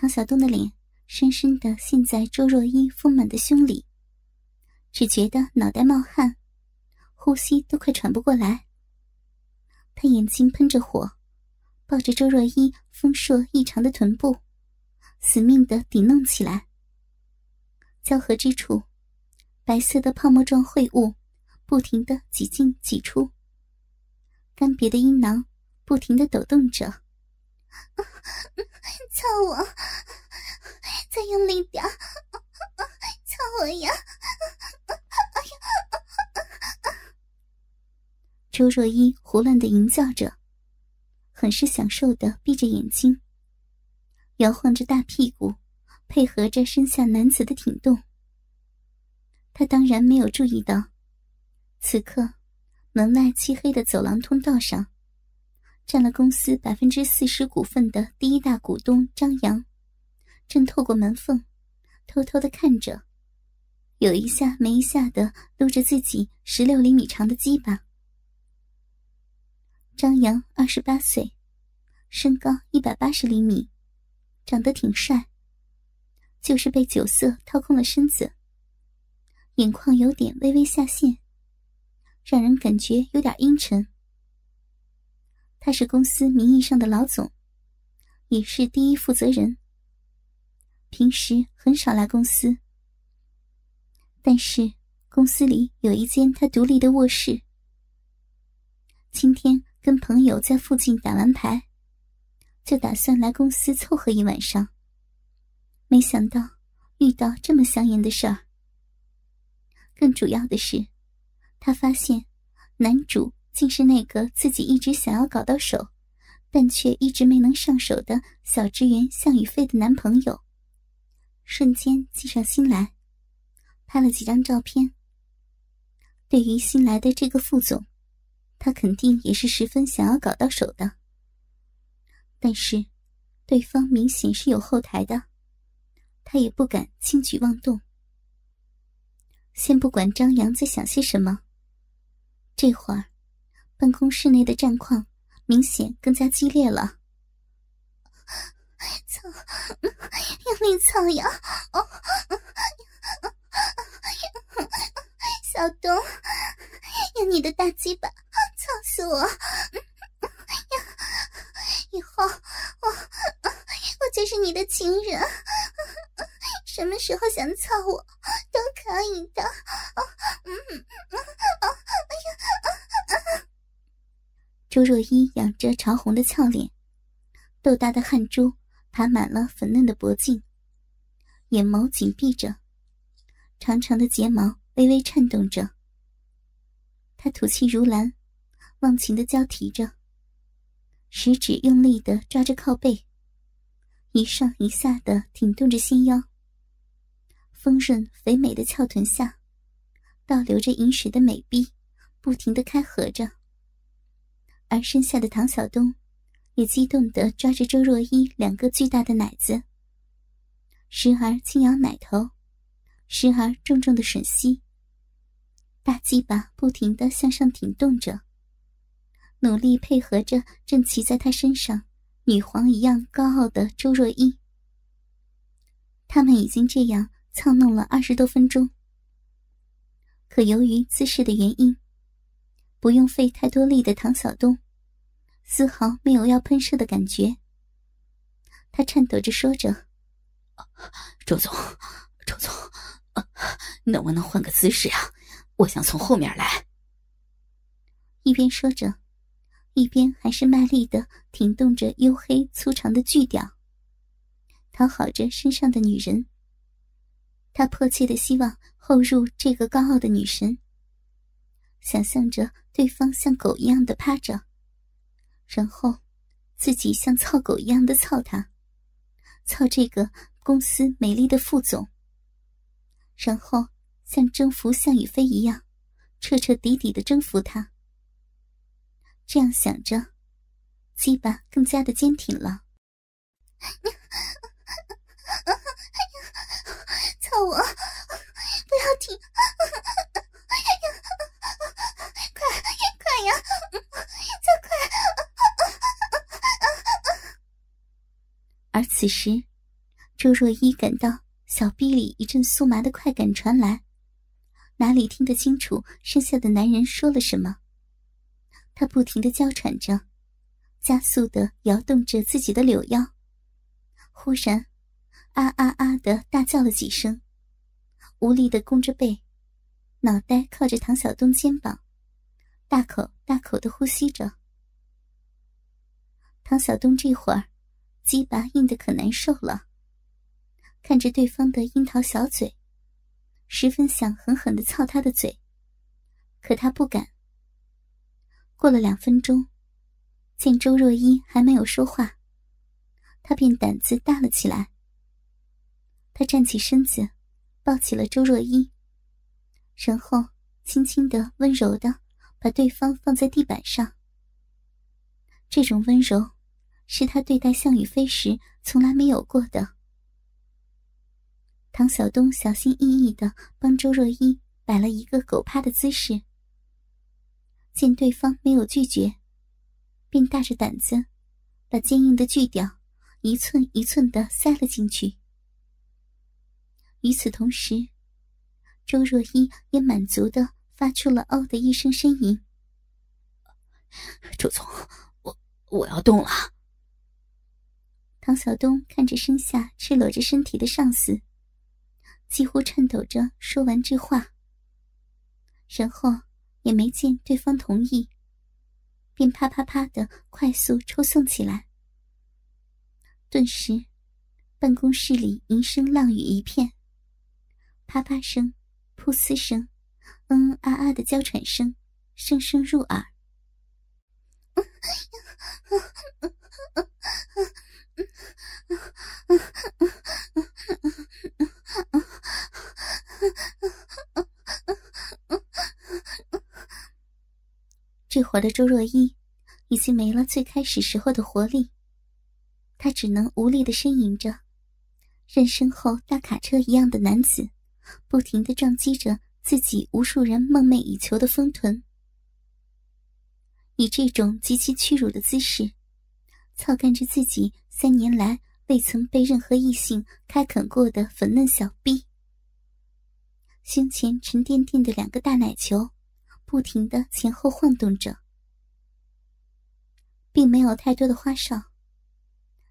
唐小东的脸深深的陷在周若依丰满的胸里，只觉得脑袋冒汗，呼吸都快喘不过来。他眼睛喷着火，抱着周若依丰硕异常的臀部，死命的顶弄起来。交合之处，白色的泡沫状秽物不停的挤进挤出，干瘪的阴囊不停的抖动着。操我！再用力点！操我呀！哎呀！周若依胡乱的吟叫着，很是享受的闭着眼睛，摇晃着大屁股，配合着身下男子的挺动。他当然没有注意到，此刻门外漆黑的走廊通道上。占了公司百分之四十股份的第一大股东张扬，正透过门缝，偷偷的看着，有一下没一下的撸着自己十六厘米长的鸡巴。张扬二十八岁，身高一百八十厘米，长得挺帅，就是被酒色掏空了身子，眼眶有点微微下陷，让人感觉有点阴沉。他是公司名义上的老总，也是第一负责人。平时很少来公司，但是公司里有一间他独立的卧室。今天跟朋友在附近打完牌，就打算来公司凑合一晚上。没想到遇到这么香艳的事儿。更主要的是，他发现男主。竟是那个自己一直想要搞到手，但却一直没能上手的小职员向宇飞的男朋友，瞬间计上心来，拍了几张照片。对于新来的这个副总，他肯定也是十分想要搞到手的。但是，对方明显是有后台的，他也不敢轻举妄动。先不管张扬在想些什么，这会儿。办公室内的战况明显更加激烈了。操！用力操呀！哦小东，用你的大鸡巴操死我！以后我我就是你的情人，什么时候想操我都可以的。周若依仰着潮红的俏脸，豆大的汗珠爬满了粉嫩的脖颈，眼眸紧闭着，长长的睫毛微微颤动着。她吐气如兰，忘情的交替着，食指用力的抓着靠背，一上一下的挺动着纤腰。丰润肥美的翘臀下，倒流着银水的美臂，不停的开合着。而身下的唐小东，也激动地抓着周若依两个巨大的奶子，时而轻摇奶头，时而重重的吮吸。大鸡巴不停地向上挺动着，努力配合着正骑在他身上女皇一样高傲的周若依。他们已经这样操弄了二十多分钟，可由于姿势的原因。不用费太多力的唐小东，丝毫没有要喷射的感觉。他颤抖着说着：“周总，周总，能不能换个姿势呀？我想从后面来。”一边说着，一边还是卖力的挺动着黝黑粗长的巨屌，讨好着身上的女人。他迫切的希望后入这个高傲的女神。想象着对方像狗一样的趴着，然后自己像操狗一样的操他，操这个公司美丽的副总，然后像征服向宇飞一样，彻彻底底的征服他。这样想着，鸡巴更加的坚挺了。操我！不要停！而此时，周若依感到小臂里一阵酥麻的快感传来，哪里听得清楚剩下的男人说了什么？她不停的娇喘着，加速的摇动着自己的柳腰，忽然，啊啊啊的大叫了几声，无力的弓着背，脑袋靠着唐小东肩膀，大口大口的呼吸着。唐小东这会儿，鸡巴硬的可难受了。看着对方的樱桃小嘴，十分想狠狠的操他的嘴，可他不敢。过了两分钟，见周若依还没有说话，他便胆子大了起来。他站起身子，抱起了周若依，然后轻轻的、温柔的把对方放在地板上。这种温柔，是他对待向雨飞时从来没有过的。唐小东小心翼翼的帮周若依摆了一个狗趴的姿势，见对方没有拒绝，便大着胆子把坚硬的锯条一寸一寸的塞了进去。与此同时，周若依也满足的发出了“嗷”的一声呻吟。周总，我我要动了。唐小东看着身下赤裸着身体的上司。几乎颤抖着说完这话，然后也没见对方同意，便啪啪啪的快速抽送起来。顿时，办公室里银声浪语一片，啪啪声、噗呲声、嗯啊啊的娇喘声声声入耳。这会儿的周若依已经没了最开始时候的活力，她只能无力的呻吟着，任身后大卡车一样的男子不停的撞击着自己无数人梦寐以求的丰臀，以这种极其屈辱的姿势，操干着自己三年来未曾被任何异性开垦过的粉嫩小臂，胸前沉甸甸的两个大奶球。不停的前后晃动着，并没有太多的花哨。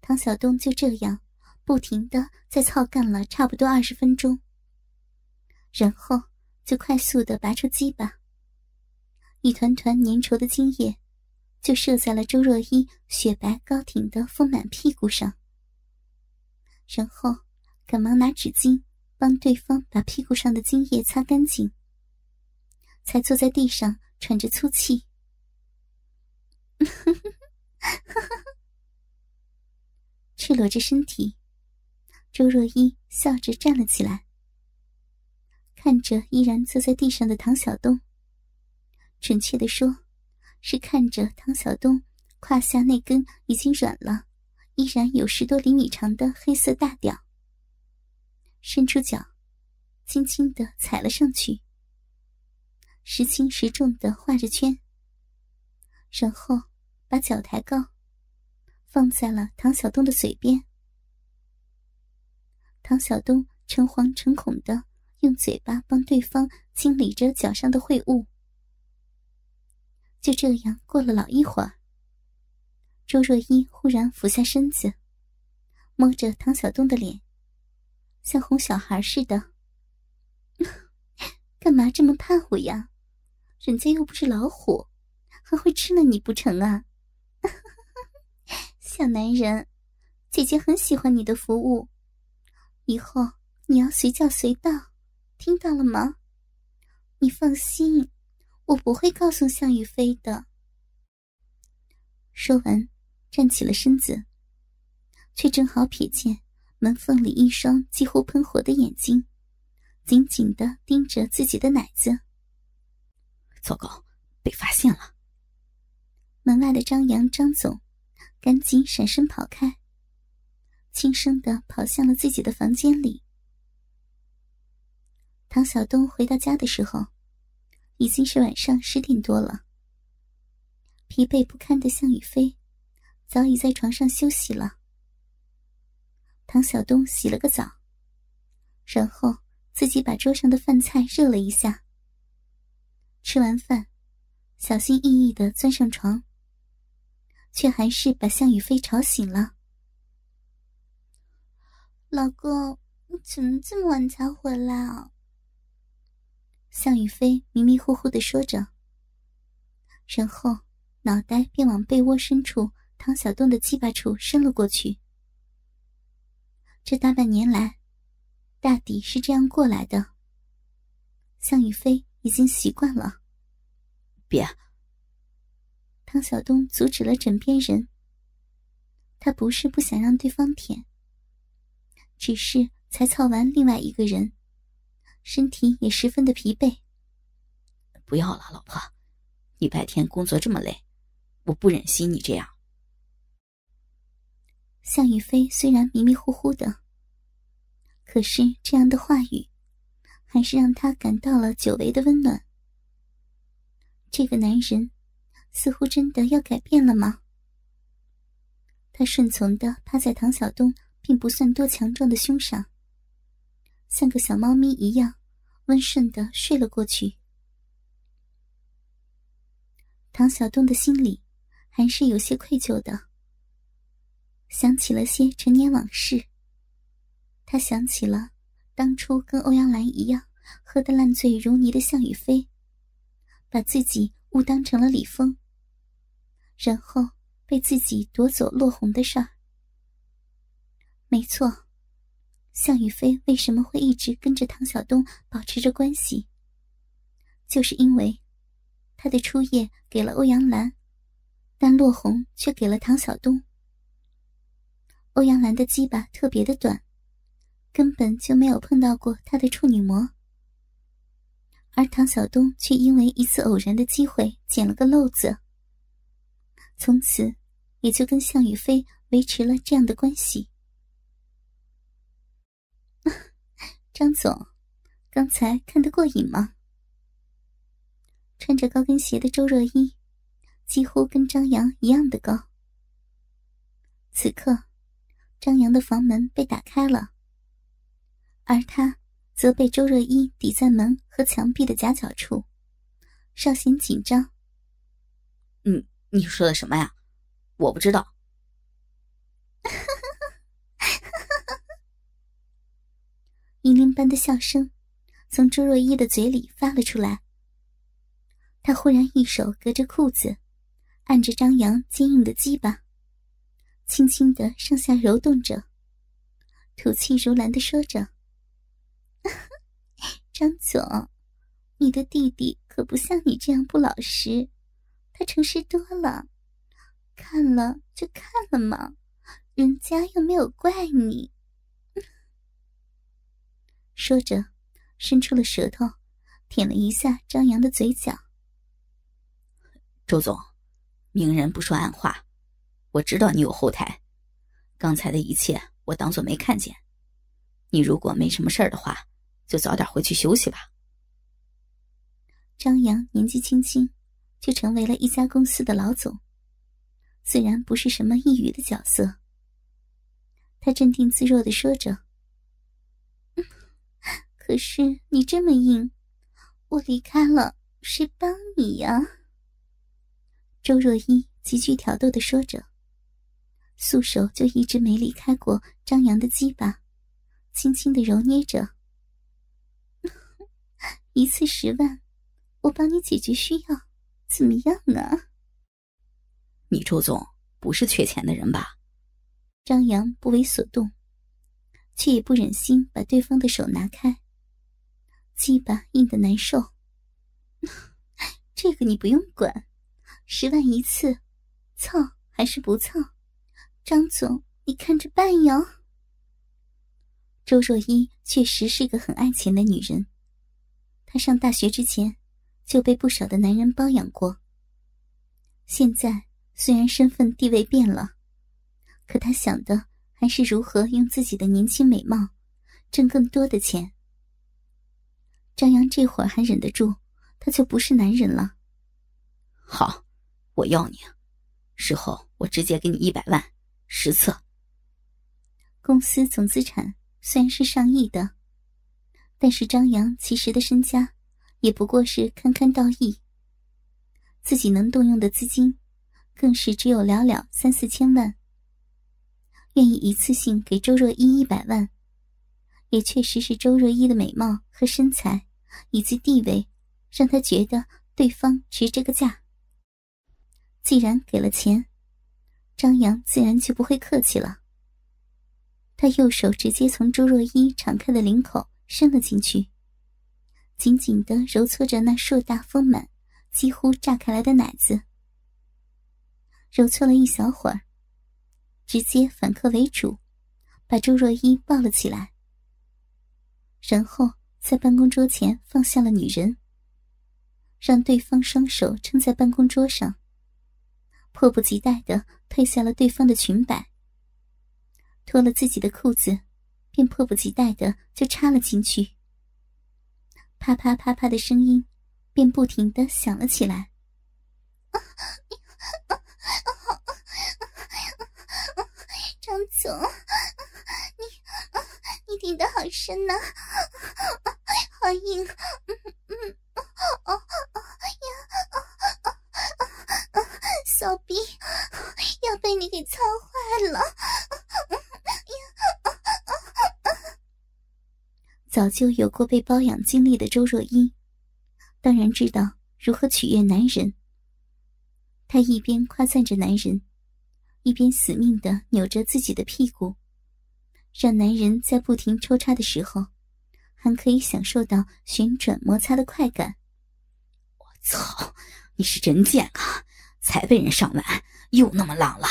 唐小东就这样不停的在操干了差不多二十分钟，然后就快速的拔出鸡巴，一团团粘稠的精液就射在了周若依雪白高挺的丰满屁股上，然后赶忙拿纸巾帮对方把屁股上的精液擦干净。才坐在地上喘着粗气，赤裸着身体，周若依笑着站了起来，看着依然坐在地上的唐小东。准确的说，是看着唐小东胯下那根已经软了、依然有十多厘米长的黑色大屌，伸出脚，轻轻的踩了上去。时轻时重的画着圈，然后把脚抬高，放在了唐小东的嘴边。唐小东诚惶诚恐的用嘴巴帮对方清理着脚上的秽物。就这样过了老一会儿，周若依忽然俯下身子，摸着唐小东的脸，像哄小孩似的：“ 干嘛这么怕我呀？”人家又不是老虎，还会吃了你不成啊？小男人，姐姐很喜欢你的服务，以后你要随叫随到，听到了吗？你放心，我不会告诉向雨飞的。说完，站起了身子，却正好瞥见门缝里一双几乎喷火的眼睛，紧紧的盯着自己的奶子。糟糕，被发现了！门外的张扬张总赶紧闪身跑开，轻声的跑向了自己的房间里。唐小东回到家的时候，已经是晚上十点多了。疲惫不堪的向雨飞早已在床上休息了。唐小东洗了个澡，然后自己把桌上的饭菜热了一下。吃完饭，小心翼翼的钻上床，却还是把向宇飞吵醒了。老公，你怎么这么晚才回来啊？向宇飞迷迷糊糊的说着，然后脑袋便往被窝深处唐小东的鸡巴处伸了过去。这大半年来，大抵是这样过来的。向宇飞已经习惯了。别！唐小东阻止了枕边人。他不是不想让对方舔，只是才操完另外一个人，身体也十分的疲惫。不要了，老婆，你白天工作这么累，我不忍心你这样。向宇飞虽然迷迷糊糊的，可是这样的话语，还是让他感到了久违的温暖。这个男人，似乎真的要改变了吗？他顺从的趴在唐小东并不算多强壮的胸上，像个小猫咪一样，温顺的睡了过去。唐小东的心里，还是有些愧疚的。想起了些陈年往事，他想起了当初跟欧阳兰一样喝得烂醉如泥的向宇飞，把自己误当成了李峰，然后被自己夺走落红的事儿。没错，向宇飞为什么会一直跟着唐小东保持着关系，就是因为他的初夜给了欧阳兰，但落红却给了唐小东。欧阳兰的鸡巴特别的短，根本就没有碰到过他的处女膜，而唐小东却因为一次偶然的机会捡了个漏子，从此也就跟向宇飞维持了这样的关系。张总，刚才看得过瘾吗？穿着高跟鞋的周若依，几乎跟张扬一样的高，此刻。张扬的房门被打开了，而他则被周若依抵在门和墙壁的夹角处，稍显紧张。嗯，你说的什么呀？我不知道。银铃般的笑声从朱若依的嘴里发了出来。他忽然一手隔着裤子，按着张扬坚硬的鸡巴。轻轻的上下揉动着，吐气如兰的说着：“ 张总，你的弟弟可不像你这样不老实，他诚实多了。看了就看了嘛，人家又没有怪你。”说着，伸出了舌头，舔了一下张扬的嘴角。周总，明人不说暗话。我知道你有后台，刚才的一切我当做没看见。你如果没什么事儿的话，就早点回去休息吧。张扬年纪轻轻，就成为了一家公司的老总，自然不是什么一语的角色。他镇定自若的说着：“可是你这么硬，我离开了谁帮你呀？”周若依极具挑逗的说着。素手就一直没离开过张扬的鸡巴，轻轻的揉捏着。一次十万，我帮你解决需要，怎么样啊？你周总不是缺钱的人吧？张扬不为所动，却也不忍心把对方的手拿开。鸡巴硬的难受，这个你不用管，十万一次，操还是不操？张总，你看着办哟。周若依确实是个很爱钱的女人，她上大学之前就被不少的男人包养过。现在虽然身份地位变了，可她想的还是如何用自己的年轻美貌挣更多的钱。张扬这会儿还忍得住，他就不是男人了。好，我要你，事后我直接给你一百万。实测。公司总资产虽然是上亿的，但是张扬其实的身家也不过是堪堪到亿，自己能动用的资金更是只有寥寥三四千万。愿意一次性给周若依一百万，也确实是周若依的美貌和身材以及地位，让他觉得对方值这个价。既然给了钱，张扬自然就不会客气了。他右手直接从周若依敞开的领口伸了进去，紧紧的揉搓着那硕大丰满、几乎炸开来的奶子，揉搓了一小会儿。直接反客为主，把周若依抱了起来，然后在办公桌前放下了女人，让对方双手撑在办公桌上，迫不及待的褪下了对方的裙摆，脱了自己的裤子，便迫不及待的就插了进去，啪啪啪啪的声音便不停的响了起来。张总，你顶的好深呐，好硬，嗯嗯，哦呀，小逼要被你给操坏了，早就有过被包养经历的周若依，当然知道如何取悦男人。她一边夸赞着男人。一边死命的扭着自己的屁股，让男人在不停抽插的时候，还可以享受到旋转摩擦的快感。我操，你是真贱啊！才被人上完，又那么浪了。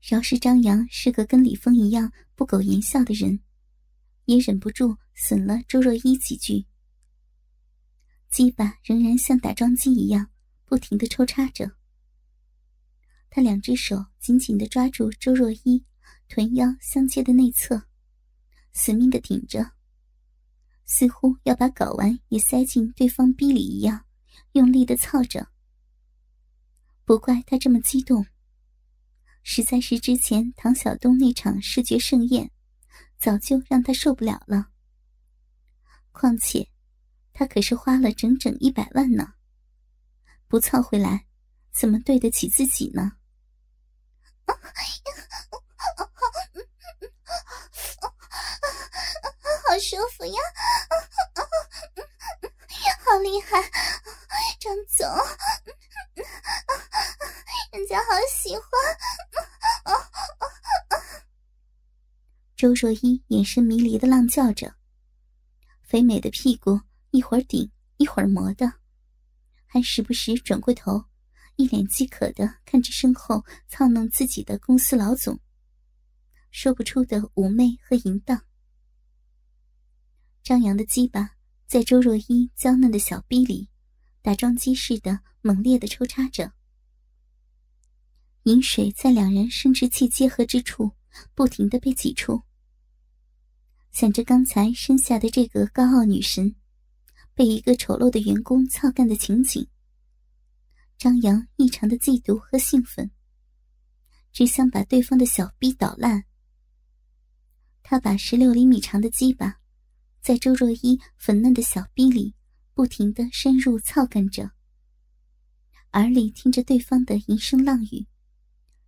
饶是张扬是个跟李峰一样不苟言笑的人，也忍不住损了周若依几句。鸡巴仍然像打桩机一样，不停的抽插着。他两只手紧紧的抓住周若依臀腰相接的内侧，死命的顶着，似乎要把睾丸也塞进对方逼里一样，用力的操着。不怪他这么激动，实在是之前唐晓东那场视觉盛宴，早就让他受不了了。况且，他可是花了整整一百万呢，不操回来，怎么对得起自己呢？舒服呀！好厉害，张总，人家好喜欢。周若依眼神迷离的浪叫着，肥美的屁股一会儿顶一会儿磨的，还时不时转过头。一脸饥渴的看着身后操弄自己的公司老总，说不出的妩媚和淫荡。张扬的鸡巴在周若依娇嫩的小臂里，打桩机似的猛烈的抽插着，饮水在两人生殖器结合之处不停的被挤出。想着刚才生下的这个高傲女神，被一个丑陋的员工操干的情景。张扬异常的嫉妒和兴奋，只想把对方的小逼捣烂。他把十六厘米长的鸡巴，在周若依粉嫩的小臂里不停的深入操干着，耳里听着对方的淫声浪语，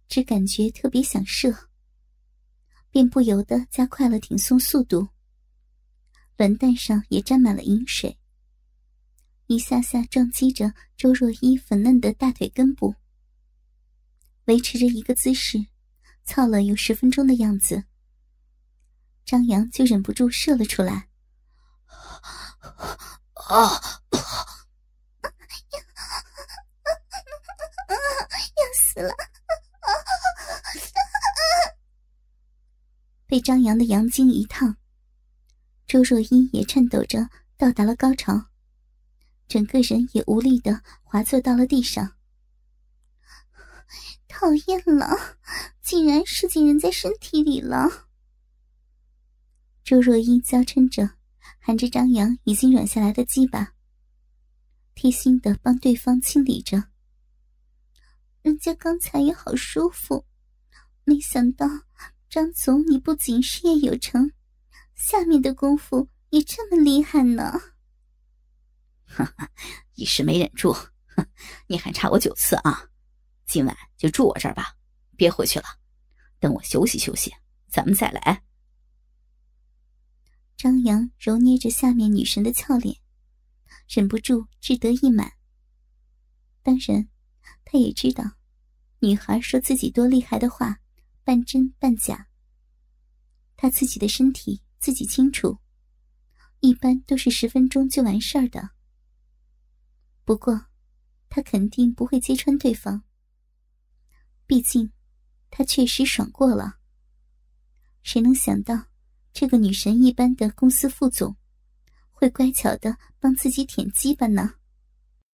只感觉特别想射，便不由得加快了挺送速度，卵蛋上也沾满了饮水。一下下撞击着周若依粉嫩的大腿根部，维持着一个姿势，操了有十分钟的样子。张扬就忍不住射了出来。啊！要死了！被张扬的阳精一烫，周若依也颤抖着到达了高潮。整个人也无力的滑坐到了地上。讨厌了，竟然射进人家身体里了。周若依娇嗔着，含着张扬已经软下来的鸡巴，贴心的帮对方清理着。人家刚才也好舒服，没想到张总，你不仅事业有成，下面的功夫也这么厉害呢。哈哈，一时没忍住，你还差我九次啊！今晚就住我这儿吧，别回去了。等我休息休息，咱们再来。张扬揉捏着下面女神的俏脸，忍不住志得意满。当然，他也知道，女孩说自己多厉害的话，半真半假。他自己的身体自己清楚，一般都是十分钟就完事儿的。不过，他肯定不会揭穿对方。毕竟，他确实爽过了。谁能想到，这个女神一般的公司副总，会乖巧的帮自己舔鸡巴呢？